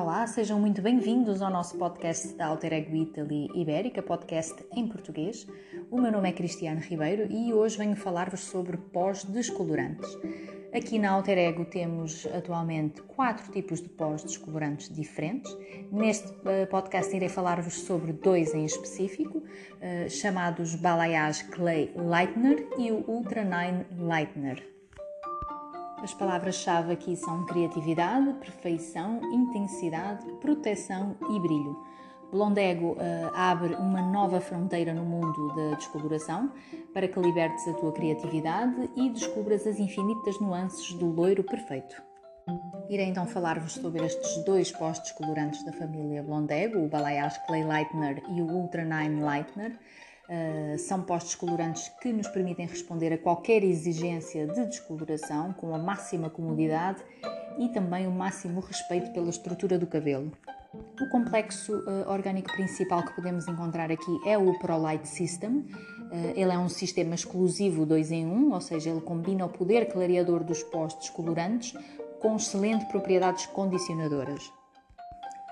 Olá, sejam muito bem-vindos ao nosso podcast da Alter Ego Italy Ibérica, podcast em português. O meu nome é Cristiano Ribeiro e hoje venho falar-vos sobre pós descolorantes. Aqui na Alter Ego temos atualmente quatro tipos de pós descolorantes diferentes. Neste eh, podcast irei falar-vos sobre dois em específico, eh, chamados Balayage Clay Lightener e o Ultra 9 Lightener. As palavras-chave aqui são criatividade, perfeição, intensidade, proteção e brilho. Blondego uh, abre uma nova fronteira no mundo da descoloração para que libertes a tua criatividade e descubras as infinitas nuances do loiro perfeito. Irei então falar-vos sobre estes dois pós-descolorantes da família Blondego, o Balayage Clay Lightener e o Ultra 9 Lightener, Uh, são postos colorantes que nos permitem responder a qualquer exigência de descoloração com a máxima comodidade e também o máximo respeito pela estrutura do cabelo. O complexo uh, orgânico principal que podemos encontrar aqui é o ProLight System. Uh, ele é um sistema exclusivo 2 em 1, um, ou seja, ele combina o poder clareador dos postos colorantes com excelentes propriedades condicionadoras.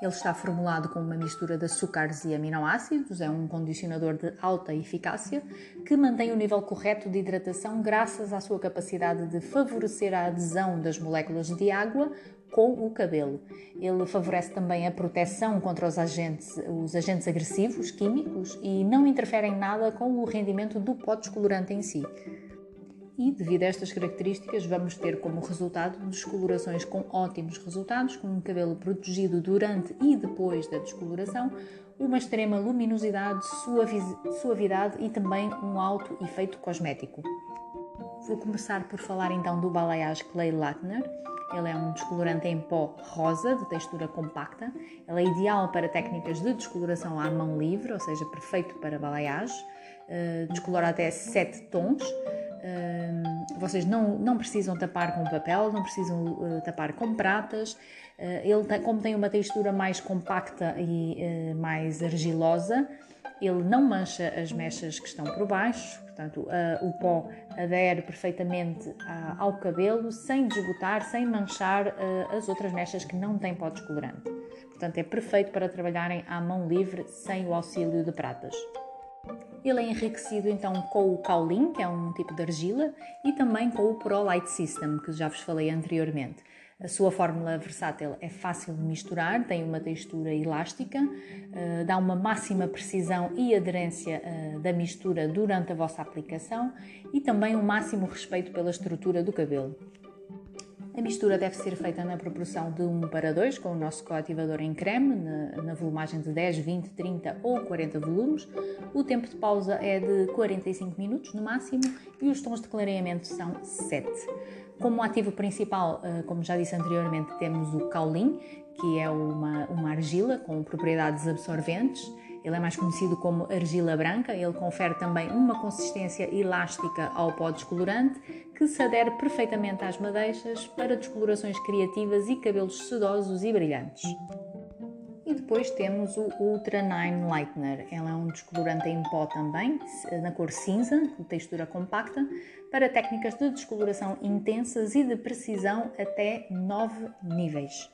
Ele está formulado com uma mistura de açúcares e aminoácidos, é um condicionador de alta eficácia que mantém o nível correto de hidratação graças à sua capacidade de favorecer a adesão das moléculas de água com o cabelo. Ele favorece também a proteção contra os agentes, os agentes agressivos químicos e não interfere em nada com o rendimento do pó descolorante em si e, devido a estas características, vamos ter como resultado descolorações com ótimos resultados, com um cabelo protegido durante e depois da descoloração, uma extrema luminosidade, suavidade e também um alto efeito cosmético. Vou começar por falar então do balayage Clay Latner. Ele é um descolorante em pó rosa, de textura compacta. Ele é ideal para técnicas de descoloração à mão livre, ou seja, perfeito para balayage. Uh, descolora até 7 tons vocês não, não precisam tapar com papel, não precisam uh, tapar com pratas. Uh, ele tem, como tem uma textura mais compacta e uh, mais argilosa, ele não mancha as mechas que estão por baixo, portanto, o pó adere perfeitamente ao cabelo sem desbotar, sem manchar as outras mechas que não têm pó descolorante. Portanto, é perfeito para trabalharem à mão livre sem o auxílio de pratas. Ele é enriquecido então com o Kaolin, que é um tipo de argila, e também com o Pro Light System, que já vos falei anteriormente. A sua fórmula versátil é fácil de misturar, tem uma textura elástica, eh, dá uma máxima precisão e aderência eh, da mistura durante a vossa aplicação e também um máximo respeito pela estrutura do cabelo. A mistura deve ser feita na proporção de 1 para 2, com o nosso coativador em creme, na, na, volumagem de 10, 20, 30 ou 40 volumes. O tempo de pausa é de 45 minutos no máximo e os tons de clareamento são 7. Como ativo principal, eh, como já disse anteriormente, temos o Kaolin, que é uma, uma argila com propriedades absorventes ele é mais conhecido como argila branca, ele confere também uma consistência elástica ao pó descolorante que se adere perfeitamente às madeixas para descolorações criativas e cabelos sedosos e brilhantes. E depois temos o Ultra 9 Lightener. Ele é um descolorante em pó também, na cor cinza, com textura compacta, para técnicas de descoloração intensas e de precisão até 9 níveis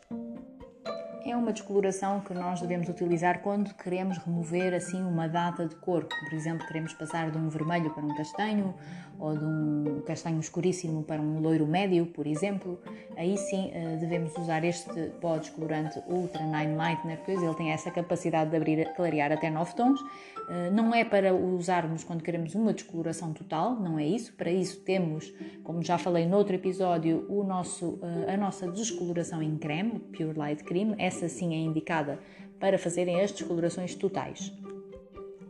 é uma descoloração que nós devemos utilizar quando queremos remover assim uma data de cor. Por exemplo, queremos passar de um vermelho para um castanho ou de um castanho escuríssimo para um loiro médio, por exemplo. Aí sim eh, devemos usar este pó descolorante Ultra 9 Lightener, pois ele tem essa capacidade de abrir, clarear até 9 tons. Eh, não é para usarmos quando queremos uma descoloração total, não é isso. Para isso temos, como já falei no outro episódio, o nosso, eh, a nossa descoloração em creme, Pure Light Cream essa sim é indicada para fazerem as descolorações totais.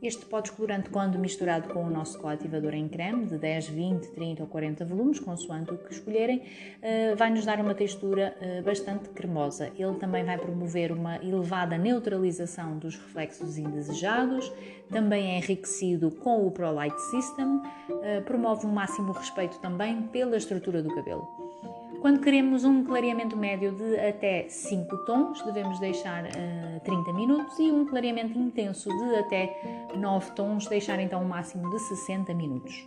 Este pó descolorante, quando misturado com o nosso coativador em creme, de 10, 20, 30 ou 40 volumes, consoante o que escolherem, eh, vai nos dar uma textura eh, bastante cremosa. Ele também vai promover uma elevada neutralização dos reflexos indesejados, também é enriquecido com o Pro Light System, eh, promove um máximo respeito também pela estrutura do cabelo. Quando queremos um clareamento médio de até 5 tons, devemos deixar uh, eh, 30 minutos e um clareamento intenso de até 9 tons, deixar então um máximo de 60 minutos.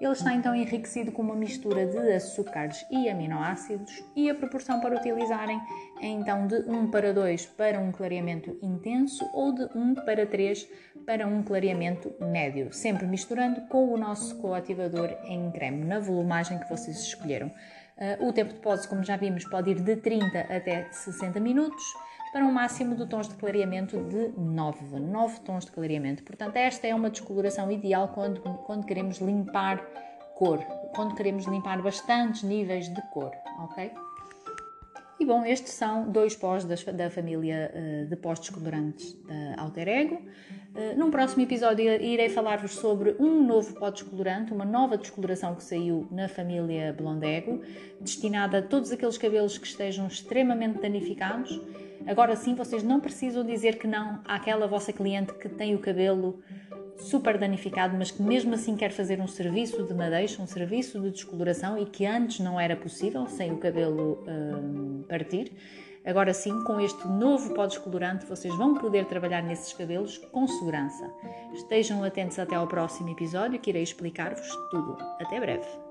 Ele está então enriquecido com uma mistura de açúcares e aminoácidos e a proporção para utilizarem é então de 1 para 2 para um clareamento intenso ou de 1 para 3 para um clareamento médio, sempre misturando com o nosso coativador em creme, na volumagem que vocês escolheram. Uh, o tempo de depósito, como já vimos, pode ir de 30 até 60 minutos para um máximo de tons de clareamento de 9, 9 tons de clareamento. Portanto, esta é uma descoloração ideal quando, quando queremos limpar cor, quando queremos limpar bastantes níveis de cor, ok? E bom, estes são dois pós da família uh, de pós descolorantes da Alter Ego. Uh, num próximo episódio irei falar-vos sobre um novo pó descolorante, uma nova descoloração que saiu na família Blondego, destinada a todos aqueles cabelos que estejam extremamente danificados Agora sim, vocês não precisam dizer que não àquela vossa cliente que tem o cabelo super danificado, mas que mesmo assim quer fazer um serviço de madeixa, um serviço de descoloração e que antes não era possível sem o cabelo hum, partir. Agora sim, com este novo pó descolorante, vocês vão poder trabalhar nesses cabelos com segurança. Estejam atentos até ao próximo episódio que irei explicar-vos tudo. Até breve!